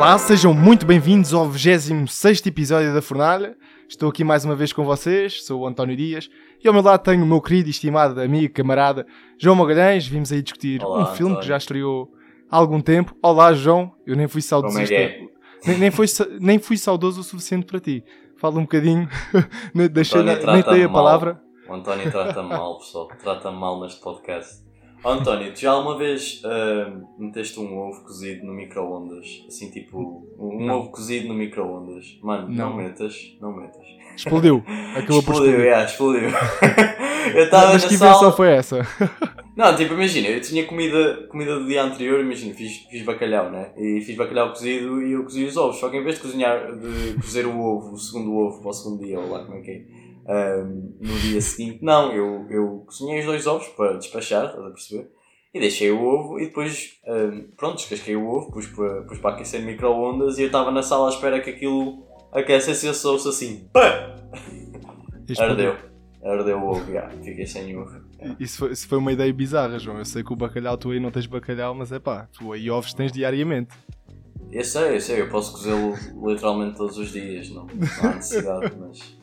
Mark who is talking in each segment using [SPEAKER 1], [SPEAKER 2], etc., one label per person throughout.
[SPEAKER 1] Olá, sejam muito bem-vindos ao 26 episódio da Fornalha. Estou aqui mais uma vez com vocês, sou o António Dias e ao meu lado tenho o meu querido e estimado amigo, camarada João Magalhães. Vimos aí discutir
[SPEAKER 2] Olá,
[SPEAKER 1] um filme
[SPEAKER 2] António.
[SPEAKER 1] que já estreou há algum tempo. Olá, João, eu nem fui
[SPEAKER 2] é
[SPEAKER 1] saudosista,
[SPEAKER 2] que é?
[SPEAKER 1] nem, nem, nem fui saudoso o suficiente para ti. Fala um bocadinho, deixei, nem dei a
[SPEAKER 2] mal.
[SPEAKER 1] palavra.
[SPEAKER 2] O António trata-me mal, pessoal. Trata-me mal neste podcast. António, tu já alguma vez ah, meteste um ovo cozido no micro-ondas? Assim, tipo, um
[SPEAKER 1] Não.
[SPEAKER 2] ovo cozido no micro-ondas? Mano, não.
[SPEAKER 1] Não.
[SPEAKER 2] metas, não metas.
[SPEAKER 1] Explodiu, acabou por
[SPEAKER 2] explodiu,
[SPEAKER 1] explodir.
[SPEAKER 2] é, explodiu. eu estava
[SPEAKER 1] Mas que invenção
[SPEAKER 2] sala...
[SPEAKER 1] foi essa?
[SPEAKER 2] Não, tipo, imagina, eu tinha comida, comida do dia anterior, imagina, fiz, fiz bacalhau, né? E fiz bacalhau cozido e eu cozi os ovos. Só que em vez de cozinhar, de cozer o ovo, o segundo ovo para o segundo dia, ou lá como é que é, ahm, no dia seguinte, não, eu, eu cozinhei os dois ovos para despachar, estás a perceber? E deixei o ovo e depois, ahm, pronto, descasquei o ovo, pus para, pus para aquecer micro-ondas e eu estava na sala à espera que aquilo aquecesse e eu soube assim, pá! Ardeu. Ardeu o ovo, já, fiquei sem ovo.
[SPEAKER 1] Isso foi, isso foi uma ideia bizarra, João. Eu sei que o bacalhau, tu aí não tens bacalhau, mas é pá, tu aí ovos tens diariamente.
[SPEAKER 2] Eu sei, eu sei, eu posso cozê-lo literalmente todos os dias, não, não há necessidade, mas.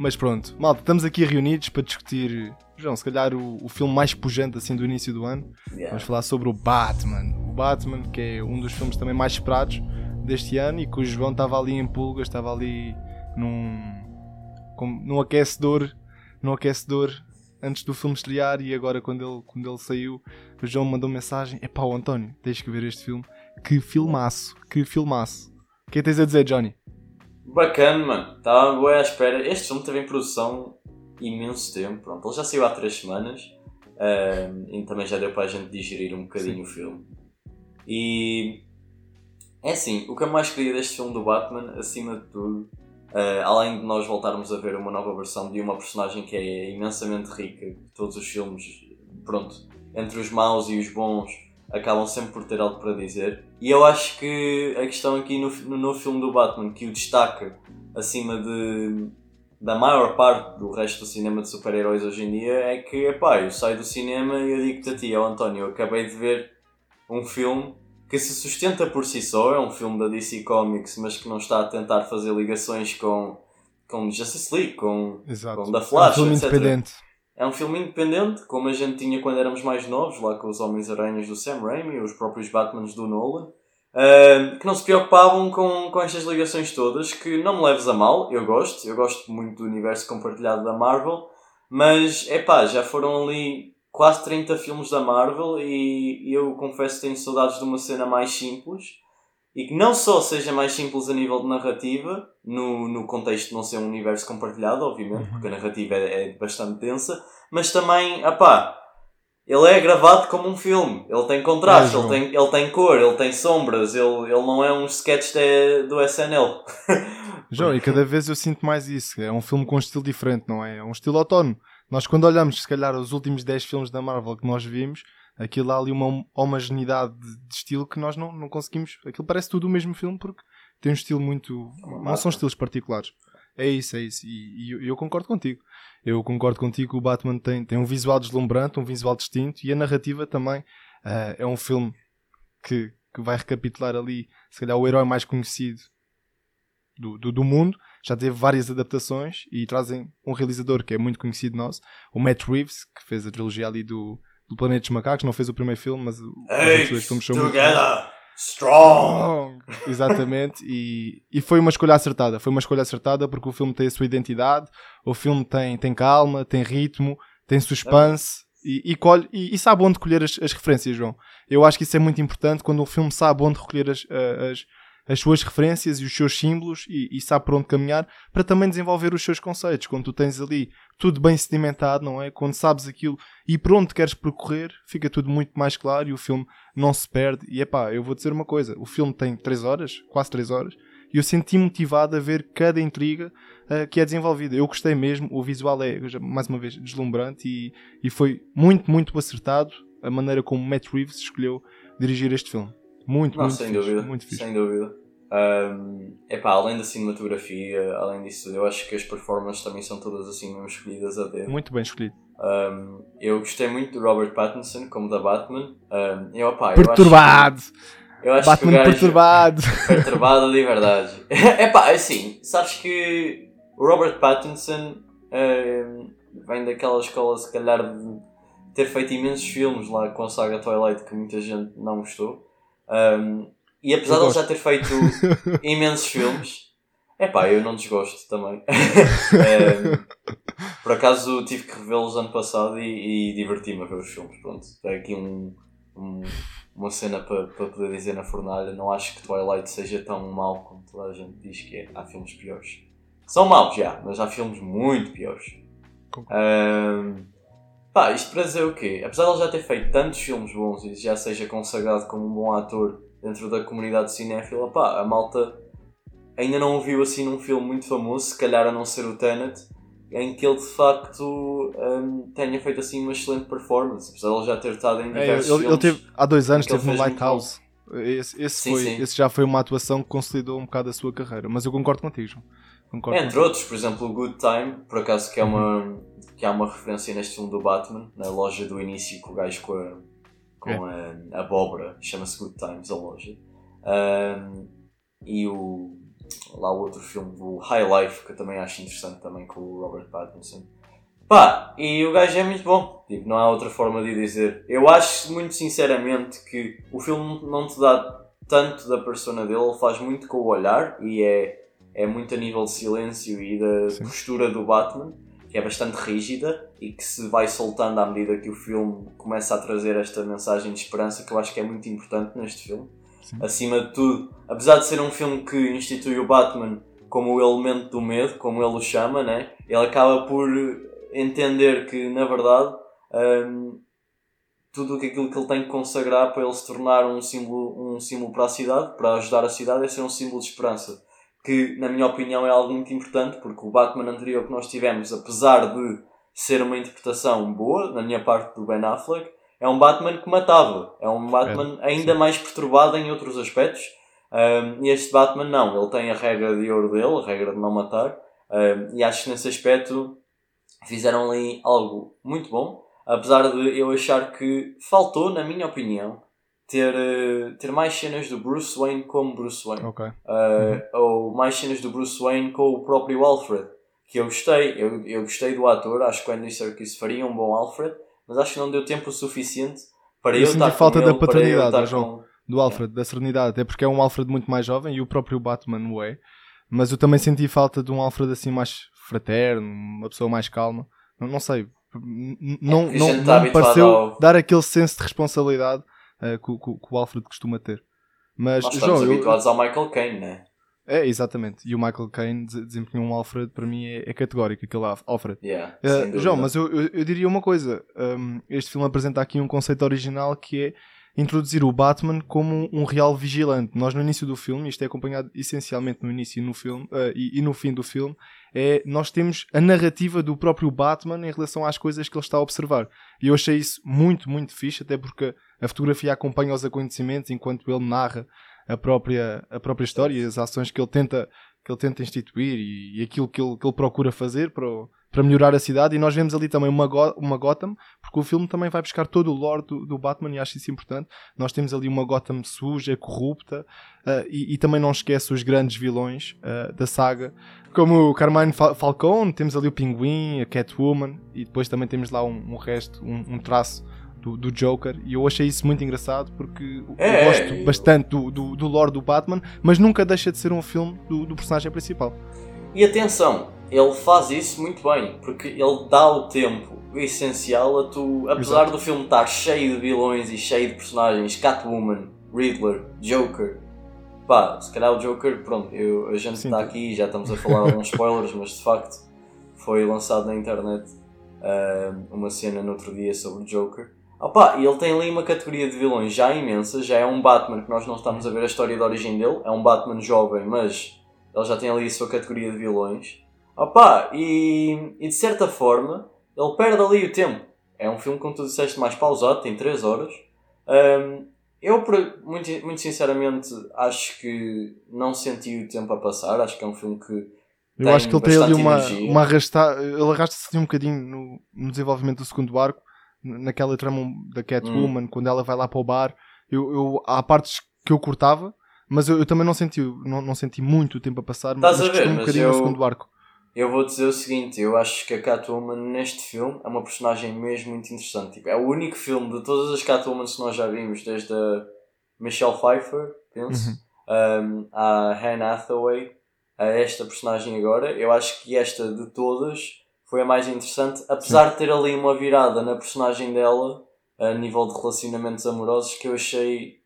[SPEAKER 1] Mas pronto, malta, estamos aqui reunidos para discutir, João, se calhar o, o filme mais pujante assim do início do ano.
[SPEAKER 2] Yeah.
[SPEAKER 1] Vamos falar sobre o Batman. O Batman, que é um dos filmes também mais esperados deste ano e que o João estava ali em pulgas, estava ali num, com- num aquecedor, num aquecedor antes do filme estrear e agora quando ele, quando ele saiu, o João mandou mensagem, epá, o António, tens que ver este filme. Que filmaço, que filmaço. O que é que tens a dizer, Johnny?
[SPEAKER 2] Bacana, mano, estava bem à espera. Este filme teve em produção imenso tempo, pronto, ele já saiu há três semanas e também já deu para a gente digerir um bocadinho o filme. E é assim, o que eu mais queria deste filme do Batman, acima de tudo, ah, além de nós voltarmos a ver uma nova versão de uma personagem que é imensamente rica, todos os filmes, pronto, entre os maus e os bons, acabam sempre por ter algo para dizer. E eu acho que a questão aqui no, no novo filme do Batman, que o destaca acima de, da maior parte do resto do cinema de super-heróis hoje em dia, é que, epá, eu saio do cinema e eu digo-te a ti, ó António, eu acabei de ver um filme que se sustenta por si só, é um filme da DC Comics, mas que não está a tentar fazer ligações com, com Justice League, com,
[SPEAKER 1] Exato.
[SPEAKER 2] com The Flash,
[SPEAKER 1] é um filme
[SPEAKER 2] etc.
[SPEAKER 1] independente.
[SPEAKER 2] É um filme independente, como a gente tinha quando éramos mais novos, lá com os Homens-Aranhas do Sam Raimi, os próprios Batmans do Nolan, ah, que não se preocupavam com, com estas ligações todas, que não me leves a mal, eu gosto, eu gosto muito do universo compartilhado da Marvel, mas, é pá, já foram ali quase 30 filmes da Marvel e eu confesso que tenho saudades de uma cena mais simples, e que não só seja mais simples a nível de narrativa, no, no contexto de não ser um universo compartilhado, obviamente,
[SPEAKER 1] Uhum.
[SPEAKER 2] porque a narrativa é, é bastante densa, mas também, apá, ele é gravado como um filme, ele tem contraste,
[SPEAKER 1] É,
[SPEAKER 2] ele, tem, ele tem cor, ele tem sombras, ele, ele não é um sketch de- do SNL.
[SPEAKER 1] João, e cada vez eu sinto mais isso. É um filme com um estilo diferente, não é? É um estilo autónomo. Nós, quando olhamos, se calhar, os últimos 10 filmes da Marvel que nós vimos, aquilo há ali uma hom- homogeneidade de, estilo que nós não, não conseguimos. Aquilo parece tudo o mesmo filme porque tem um estilo muito. Não são estilos particulares. É isso, é isso. E, e eu, concordo contigo. Eu concordo contigo que o Batman tem, tem um visual deslumbrante, um visual distinto e a narrativa também. Ah, é um filme que, que vai recapitular ali, se calhar, o herói mais conhecido do, do, do mundo. Já teve várias adaptações e trazem um realizador que é muito conhecido nosso, o Matt Reeves, que fez a trilogia ali do, do Planeta dos Macacos. Não fez o primeiro filme, mas o- os dois filmes são muito
[SPEAKER 2] strong!
[SPEAKER 1] Exatamente, e, e foi uma escolha acertada. Foi uma escolha acertada porque o filme tem a sua identidade, o filme tem, tem calma, tem ritmo, tem suspense e, e, colhe, e, e sabe onde colher as, as referências, João. Eu acho que isso é muito importante quando o filme sabe onde recolher as, as, as suas referências e os seus símbolos e, e sabe por onde caminhar para também desenvolver os seus conceitos. Quando tu tens ali tudo bem sedimentado, não é? Quando sabes aquilo e por onde queres percorrer, fica tudo muito mais claro e o filme não se perde. E epá, eu vou dizer uma coisa: o filme tem 3 horas, quase 3 horas, e eu senti motivado a ver cada intriga ah, que é desenvolvida. Eu gostei mesmo, o visual é, mais uma vez, deslumbrante e, e foi muito, muito acertado a maneira como Matt Reeves escolheu dirigir este filme. Muito,
[SPEAKER 2] Não,
[SPEAKER 1] muito
[SPEAKER 2] sem
[SPEAKER 1] fixe,
[SPEAKER 2] dúvida,
[SPEAKER 1] muito fixe.
[SPEAKER 2] sem dúvida. Um, epá, além da cinematografia, além disso, eu acho que as performances também são todas assim mesmo escolhidas a dedo.
[SPEAKER 1] Muito bem escolhido.
[SPEAKER 2] Um, eu gostei muito do Robert Pattinson como da Batman. Um, eu, opá, eu acho
[SPEAKER 1] Perturbado!
[SPEAKER 2] Eu acho
[SPEAKER 1] Batman
[SPEAKER 2] que
[SPEAKER 1] perturbado.
[SPEAKER 2] perturbado de verdade. É pá, assim, sabes que o Robert Pattinson eh, vem daquela escola, se calhar, de ter feito imensos filmes lá com a saga Twilight que muita gente não gostou. Um, e apesar
[SPEAKER 1] Eu
[SPEAKER 2] de ele já ter feito imensos filmes, é pá, eu não desgosto também. Um, por acaso tive que revê-los ano passado e, e diverti-me a ver os filmes. Pronto, é aqui um, um- uma cena para para poder dizer na fornalha. Não acho que Twilight seja tão mau como toda a gente diz que é. Há filmes piores. São maus, já, mas há filmes muito piores. Um, pá, isto para dizer o quê? Apesar de ele já ter feito tantos filmes bons e já seja consagrado como um bom ator dentro da comunidade cinéfila, pá, a malta ainda não o viu assim num filme muito famoso, se calhar a não ser o Tenet, em que ele de facto um, tenha feito assim uma excelente performance, apesar de ele já ter estado em
[SPEAKER 1] É,
[SPEAKER 2] diversos
[SPEAKER 1] ele, ele
[SPEAKER 2] filmes.
[SPEAKER 1] teve, há dois anos
[SPEAKER 2] ele
[SPEAKER 1] teve no Lighthouse. Esse, esse,
[SPEAKER 2] Sim,
[SPEAKER 1] foi,
[SPEAKER 2] sim.
[SPEAKER 1] esse já foi uma atuação que consolidou um bocado a sua carreira. Mas eu concordo contigo, João. Concordo
[SPEAKER 2] Entre outros, por exemplo, o Good Time, por acaso que é uma, que há uma referência neste filme do Batman, na loja do início com o gajo com a, com a, a abóbora, chama-se Good Times a loja. Ahm, e o, lá o outro filme, o High Life, que eu também acho interessante também com o Robert Pattinson. Pá, e o gajo é muito bom, tipo, não há outra forma de dizer. Eu acho muito sinceramente que o filme não te dá tanto da persona dele, ele faz muito com o olhar e é, é muito a nível de silêncio e da
[SPEAKER 1] Sim.
[SPEAKER 2] postura do Batman, que é bastante rígida e que se vai soltando à medida que o filme começa a trazer esta mensagem de esperança que eu acho que é muito importante neste filme.
[SPEAKER 1] Sim.
[SPEAKER 2] Acima de tudo, apesar de ser um filme que institui o Batman como o elemento do medo, como ele o chama, né? ele acaba por entender que, na verdade, hum, tudo aquilo que ele tem que consagrar para ele se tornar um símbolo, um símbolo para a cidade, para ajudar a cidade, é ser um símbolo de esperança. Que, na minha opinião, é algo muito importante, porque o Batman anterior que nós tivemos, apesar de ser uma interpretação boa, na minha parte do Ben Affleck, é um Batman que matava. É um Batman ainda mais perturbado em outros aspectos. Um, e este Batman não, ele tem a regra de ouro dele, a regra de não matar, um, e acho que nesse aspecto fizeram ali algo muito bom, apesar de eu achar que faltou, na minha opinião, ter, eh, ter mais cenas do Bruce Wayne como Bruce Wayne.
[SPEAKER 1] Ok.
[SPEAKER 2] Uh, ou mais cenas do Bruce Wayne com o próprio Alfred. Que eu gostei, eu, eu gostei do ator, acho que o Andy Serkis faria um bom Alfred, mas acho que não deu tempo o suficiente para
[SPEAKER 1] Eu
[SPEAKER 2] eu, estar
[SPEAKER 1] falta da
[SPEAKER 2] ele,
[SPEAKER 1] paternidade, João.
[SPEAKER 2] com...
[SPEAKER 1] Do Alfred, da serenidade. Até porque é um Alfred muito mais jovem e o próprio Batman o é. Mas eu também senti falta de um Alfred assim mais fraterno, uma pessoa mais calma. Não, não sei. Não,
[SPEAKER 2] a
[SPEAKER 1] não, não
[SPEAKER 2] habituado
[SPEAKER 1] pareceu
[SPEAKER 2] ao-
[SPEAKER 1] dar aquele senso de responsabilidade eh, que, o- que que o Alfred costuma ter. Mas,
[SPEAKER 2] Nós estamos
[SPEAKER 1] João, eu-
[SPEAKER 2] habituados ao Michael Caine, né?
[SPEAKER 1] é exatamente. E o Michael Caine des- desempenhou um Alfred, para mim, é, é categórico, aquele Alf- Alfred.
[SPEAKER 2] Yeah,
[SPEAKER 1] Uh. João, mas eu, eu, eu diria uma coisa. Um, este filme apresenta aqui um conceito original que é introduzir o Batman como um real vigilante. Nós no início do filme, isto é acompanhado essencialmente no início e no, filme, uh, e, e no fim do filme, é, nós temos a narrativa do próprio Batman em relação às coisas que ele está a observar. E eu achei isso muito, muito fixe, até porque a fotografia acompanha os acontecimentos enquanto ele narra a própria, a própria história e as ações que ele tenta, que ele tenta instituir e, e aquilo que ele, que ele procura fazer para, o- para melhorar a cidade. E nós vemos ali também uma, Go- uma Gotham, porque o filme também vai buscar todo o lore do, do Batman e acho isso importante. Nós temos ali uma Gotham suja, corrupta ah, e, e também não esquece os grandes vilões ah, da saga, como o Carmine Fal- Falcone, temos ali o Pinguim, a Catwoman e depois também temos lá um, um resto, um, um traço. Do, do Joker, e eu achei isso muito engraçado porque
[SPEAKER 2] É,
[SPEAKER 1] eu gosto
[SPEAKER 2] é,
[SPEAKER 1] bastante do, do, do lore do Batman, mas nunca deixa de ser um filme do, do personagem principal.
[SPEAKER 2] E atenção, ele faz isso muito bem, porque ele dá o tempo essencial a tu, apesar
[SPEAKER 1] Exato.
[SPEAKER 2] do filme estar cheio de vilões e cheio de personagens, Catwoman, Riddler, Joker, pá, se calhar o Joker, pronto, eu, a gente está aqui e já estamos a falar alguns spoilers, mas de facto foi lançado na internet ah, uma cena no outro dia sobre o Joker. Opa, e ele tem ali uma categoria de vilões já imensa, já é um Batman que nós não estamos a ver a história de origem dele, é um Batman jovem, mas ele já tem ali a sua categoria de vilões. Opa, e, e de certa forma ele perde ali o tempo. É um filme, como tu disseste, mais pausado, tem 3 horas. Ahm, eu, muito, muito sinceramente, acho que não senti o tempo a passar. Acho que é um filme que
[SPEAKER 1] Eu
[SPEAKER 2] Tem
[SPEAKER 1] acho que ele tem ali uma,
[SPEAKER 2] energia.
[SPEAKER 1] uma arrasta ele arrasta-se um bocadinho no, no desenvolvimento do segundo arco, naquela trama da Catwoman,
[SPEAKER 2] Hum.
[SPEAKER 1] quando ela vai lá para o bar. Eu, eu- há partes que eu cortava, mas eu, eu também não senti, não, não senti muito tempo a passar,
[SPEAKER 2] Estás
[SPEAKER 1] mas
[SPEAKER 2] a ver,
[SPEAKER 1] um
[SPEAKER 2] mas
[SPEAKER 1] bocadinho
[SPEAKER 2] eu-
[SPEAKER 1] no segundo arco.
[SPEAKER 2] Eu vou dizer o seguinte, eu acho que a Catwoman neste filme é uma personagem mesmo muito interessante. Tipo, é o único filme de todas as Catwomans que nós já vimos, desde a Michelle Pfeiffer, penso,
[SPEAKER 1] Uhum.
[SPEAKER 2] um, a Anne Hathaway, a esta personagem agora. Eu acho que esta de todas foi a mais interessante, apesar de ter ali uma virada na personagem dela, a nível de relacionamentos amorosos, que eu achei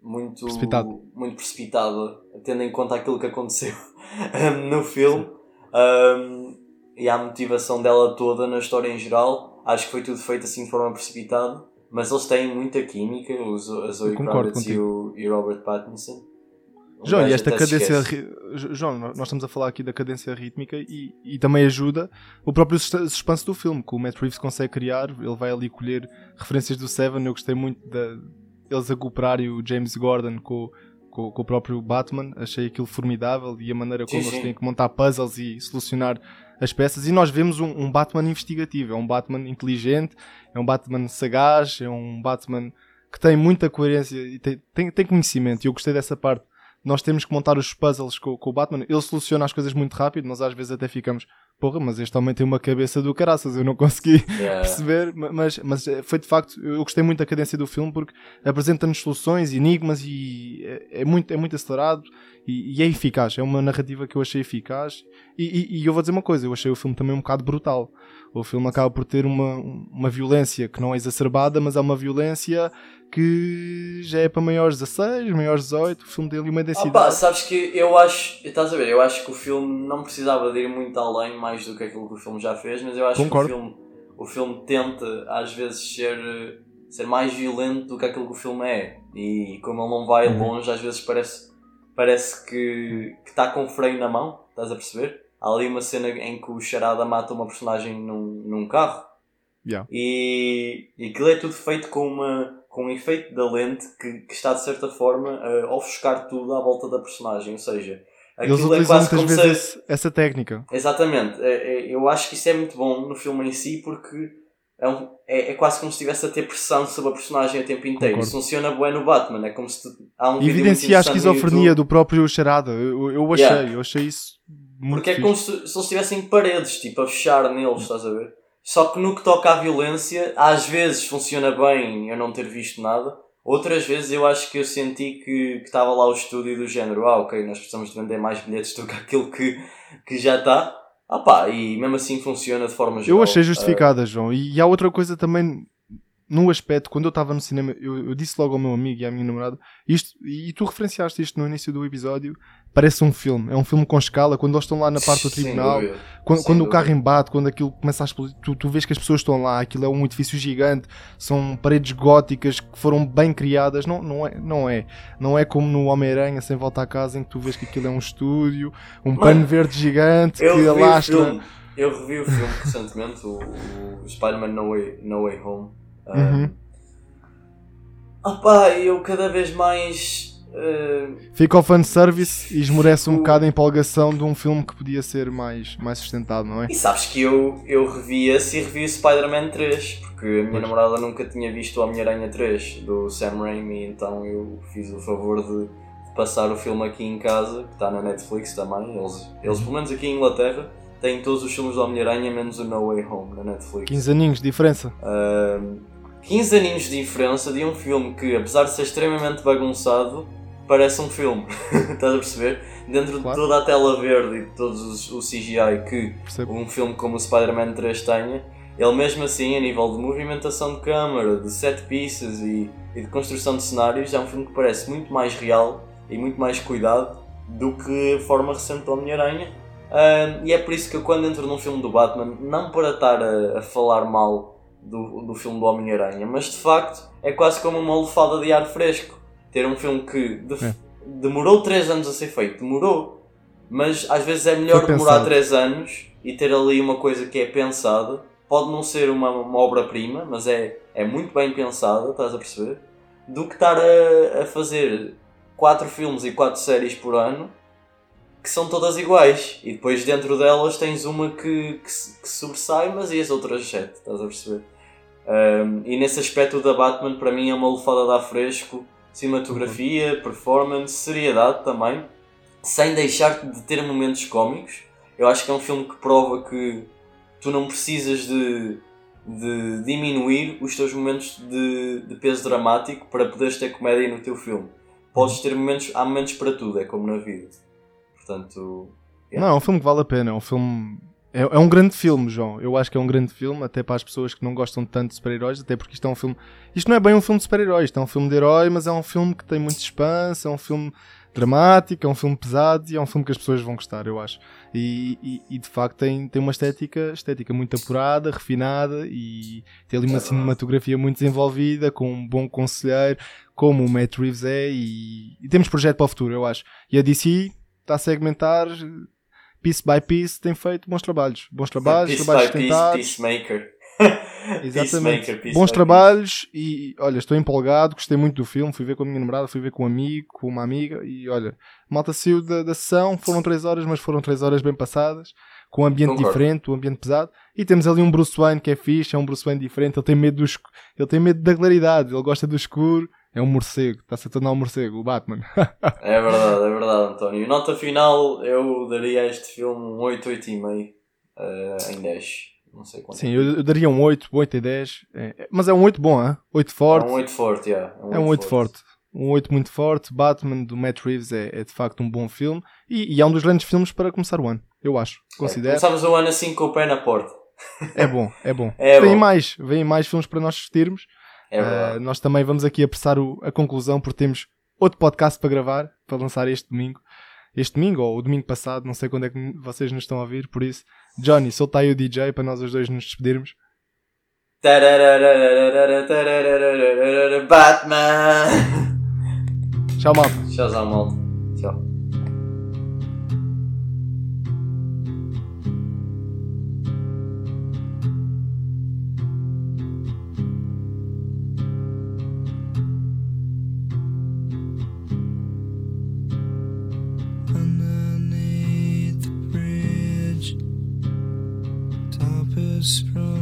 [SPEAKER 2] muito
[SPEAKER 1] Precipitado.
[SPEAKER 2] muito precipitada, tendo em conta aquilo que aconteceu no filme. Um, e a motivação dela toda na história em geral, acho que foi tudo feito assim de forma precipitada. Mas eles têm muita química, os, a Zoe Kravitz e o, e Robert Pattinson. Um
[SPEAKER 1] João, e esta cadência. João, nós estamos a falar aqui da cadência rítmica e, e também ajuda o próprio sus- suspense do filme, que o Matt Reeves consegue criar. Ele vai ali colher referências do Seven. Eu gostei muito de eles a cooperarem o James Gordon com, com, com o próprio Batman. Achei aquilo formidável e a maneira como
[SPEAKER 2] Sim,
[SPEAKER 1] eles têm que montar puzzles e solucionar as peças. E nós vemos um, um Batman investigativo, é um Batman inteligente, é um Batman sagaz, é um Batman que tem muita coerência e tem, tem, tem conhecimento. E eu gostei dessa parte nós temos que montar os puzzles com, com o Batman. Ele soluciona as coisas muito rápido, nós às vezes até ficamos, porra, mas este homem tem uma cabeça do caraças, eu não consegui
[SPEAKER 2] Yeah.
[SPEAKER 1] perceber, ma- mas, mas eh, foi de facto, eu gostei muito da cadência do filme porque apresenta-nos soluções, enigmas e é, é muito, é muito acelerado e, e é eficaz. É uma narrativa que eu achei eficaz. E, e- e eu vou dizer uma coisa, eu achei o filme também um bocado brutal. O filme acaba por ter uma, uma violência que não é exacerbada, mas é uma violência que já é para maiores 16, maiores 18. O filme dele uma
[SPEAKER 2] Ah
[SPEAKER 1] densidade.
[SPEAKER 2] pá, sabes que eu acho, estás a ver, eu acho que o filme não precisava de ir muito além mais do que aquilo que o filme já fez, mas eu acho
[SPEAKER 1] Concordo.
[SPEAKER 2] que o filme, o filme tenta às vezes ser, ser mais violento do que aquilo que o filme é. E como ele não vai
[SPEAKER 1] Uhum.
[SPEAKER 2] longe, às vezes parece, parece que está com freio na mão, estás a perceber? Há ali uma cena em que o Charada mata uma personagem num, num carro
[SPEAKER 1] Yeah.
[SPEAKER 2] e, e aquilo é tudo feito com, uma, com um efeito da lente que, que está de certa forma a ofuscar tudo à volta da personagem. Ou seja, aquilo é
[SPEAKER 1] utilizam
[SPEAKER 2] quase
[SPEAKER 1] muitas
[SPEAKER 2] se.
[SPEAKER 1] vezes esse- essa técnica.
[SPEAKER 2] Exatamente, É- é- eu acho que isso é muito bom no filme em si porque é, um- é, é quase como se estivesse a ter pressão sobre a personagem o tempo inteiro.
[SPEAKER 1] Concordo.
[SPEAKER 2] Isso funciona bem no Batman, é como se tu- há um
[SPEAKER 1] Evidencia a esquizofrenia do próprio Charada. Eu, eu achei,
[SPEAKER 2] Yeah.
[SPEAKER 1] eu achei isso muito
[SPEAKER 2] Porque é
[SPEAKER 1] fixe.
[SPEAKER 2] como se, se eles tivessem paredes, tipo, a fechar neles, estás a ver? Só que no que toca à violência, às vezes funciona bem eu não ter visto nada. Outras vezes eu acho que eu senti que que estava lá o estúdio do género, ah ok, nós precisamos de vender mais bilhetes do que aquilo que, que já está. Ah pá, e mesmo assim funciona de forma geral.
[SPEAKER 1] Eu achei
[SPEAKER 2] Ah,
[SPEAKER 1] justificada, João. E, e há outra coisa também, no aspecto, quando eu estava no cinema, eu, eu disse logo ao meu amigo e à minha namorada, isto, e tu referenciaste isto no início do episódio, parece um filme. É um filme com escala. Quando eles estão lá na parte do tribunal, quando, quando o carro embate, quando aquilo começa a explodir, tu, tu vês que as pessoas estão lá, aquilo é um edifício gigante, são paredes góticas que foram bem criadas. Não, não, é, não é. Não é como no Homem-Aranha sem volta à casa, em que tu vês que aquilo é um estúdio, um
[SPEAKER 2] Mano,
[SPEAKER 1] pano verde gigante
[SPEAKER 2] Eu
[SPEAKER 1] que alastra.
[SPEAKER 2] filme, eu revi o filme recentemente, o, o Spider-Man no Way, no Way Home. Ah,
[SPEAKER 1] Uhum.
[SPEAKER 2] Opá, eu cada vez mais. eh,
[SPEAKER 1] Fica ao fanservice e esmorece um
[SPEAKER 2] Fico-
[SPEAKER 1] bocado a empolgação de um filme que podia ser mais, mais sustentado, não é?
[SPEAKER 2] E sabes que eu, eu revi esse e revi o Spider-Man 3, porque a minha
[SPEAKER 1] Pois.
[SPEAKER 2] namorada nunca tinha visto o Homem-Aranha 3 do Sam Raimi, então eu fiz o favor de, de passar o filme aqui em casa, que está na Netflix também. Eles, eles, pelo menos aqui em Inglaterra, têm todos os filmes do Homem-Aranha, menos o No Way Home na Netflix.
[SPEAKER 1] 15 aninhos de diferença.
[SPEAKER 2] Ahm, 15 aninhos de diferença de um filme que, apesar de ser extremamente bagunçado, parece um filme. Estás a perceber? Dentro
[SPEAKER 1] Claro.
[SPEAKER 2] de toda a tela verde e de todos os, o CGI que
[SPEAKER 1] Percebo?
[SPEAKER 2] um filme como o Spider-Man 3 tenha, ele mesmo assim, a nível de movimentação de câmara, de set pieces e, e de construção de cenários, é um filme que parece muito mais real e muito mais cuidado do que a forma recente do Homem-Aranha. Ahm, e é por isso que eu, quando entro num filme do Batman, não para estar a, a falar mal do, do filme do Homem-Aranha, mas de facto é quase como uma lefada de ar fresco. Ter um filme que de-
[SPEAKER 1] É.
[SPEAKER 2] demorou 3 anos a ser feito, demorou, mas às vezes é melhor demorar
[SPEAKER 1] pensado.
[SPEAKER 2] 3 anos e ter ali uma coisa que é pensada. Pode não ser uma, uma obra-prima, mas é, é muito bem pensada, estás a perceber? Do que estar a, a fazer 4 filmes e 4 séries por ano que são todas iguais. E depois dentro delas tens uma que, que, que sobressai, mas e as outras 7, estás a perceber? Um, e nesse aspecto da Batman para mim é uma lufada de ar fresco, Cinematografia, performance, seriedade também, sem deixar de ter momentos cómicos. Eu acho que é um filme que prova que tu não precisas de, de diminuir os teus momentos de, de peso dramático para poderes ter comédia no teu filme. Podes ter momentos, há momentos para tudo, é como na vida. Portanto.
[SPEAKER 1] Yeah. Não, é um filme que vale a pena, é um filme. É, é, um grande filme, João. Eu acho que é um grande filme, até para as pessoas que não gostam tanto de super-heróis, até porque isto é um filme. Isto não é bem um filme de super-heróis, isto é um filme de herói, mas é um filme que tem muito suspense, é um filme dramático, é um filme pesado e é um filme que as pessoas vão gostar, eu acho. E, e, e, de facto tem, tem uma estética, estética muito apurada, refinada e tem ali uma é cinematografia muito desenvolvida, com um bom conselheiro, como o Matt Reeves é, e, e temos projeto para o futuro, eu acho. E a DC está a segmentar piece by piece, tem feito bons trabalhos. Bons trabalhos,
[SPEAKER 2] piece
[SPEAKER 1] trabalhos
[SPEAKER 2] by piece, Peacemaker.
[SPEAKER 1] Exatamente. Peace Bons trabalhos e olha, estou empolgado, gostei muito do filme, fui ver com a minha namorada, fui ver com um amigo, com uma amiga e olha, malta saiu da, da sessão, foram 3 horas, mas foram 3 horas bem passadas, com um ambiente Concordo. diferente, um ambiente pesado, e temos ali um Bruce Wayne que é fixe, é um Bruce Wayne diferente, ele tem medo do ele tem medo da claridade, ele gosta do escuro, é um morcego, está-se a tornar um morcego, o Batman.
[SPEAKER 2] é verdade, é verdade, António. Nota final, eu daria a este filme um 8, 8,5 uh, em 10. Não sei quanto.
[SPEAKER 1] Sim, eu, eu daria um 8, 8 e 10. É, mas é um 8 bom, hein? 8 forte.
[SPEAKER 2] É um 8 forte, yeah.
[SPEAKER 1] é. Um é um 8 forte. forte. Um 8 muito forte. Batman do Matt Reeves é, é de facto um bom filme. E, e, é um dos grandes filmes para começar o ano, eu acho. É, considero.
[SPEAKER 2] É, começamos o ano assim com o pé na porta.
[SPEAKER 1] É bom, é bom. É vem bom. mais, vem mais filmes para nós assistirmos.
[SPEAKER 2] É uh,
[SPEAKER 1] nós também vamos aqui apressar o, a conclusão porque temos outro podcast para gravar, para lançar este domingo. Este domingo ou o domingo passado, não sei quando é que vocês nos estão a ouvir, por isso Johnny, solta aí o DJ para nós os dois nos despedirmos.
[SPEAKER 2] Batman!
[SPEAKER 1] Tchau, malta.
[SPEAKER 2] Tchau, malta. Sprung a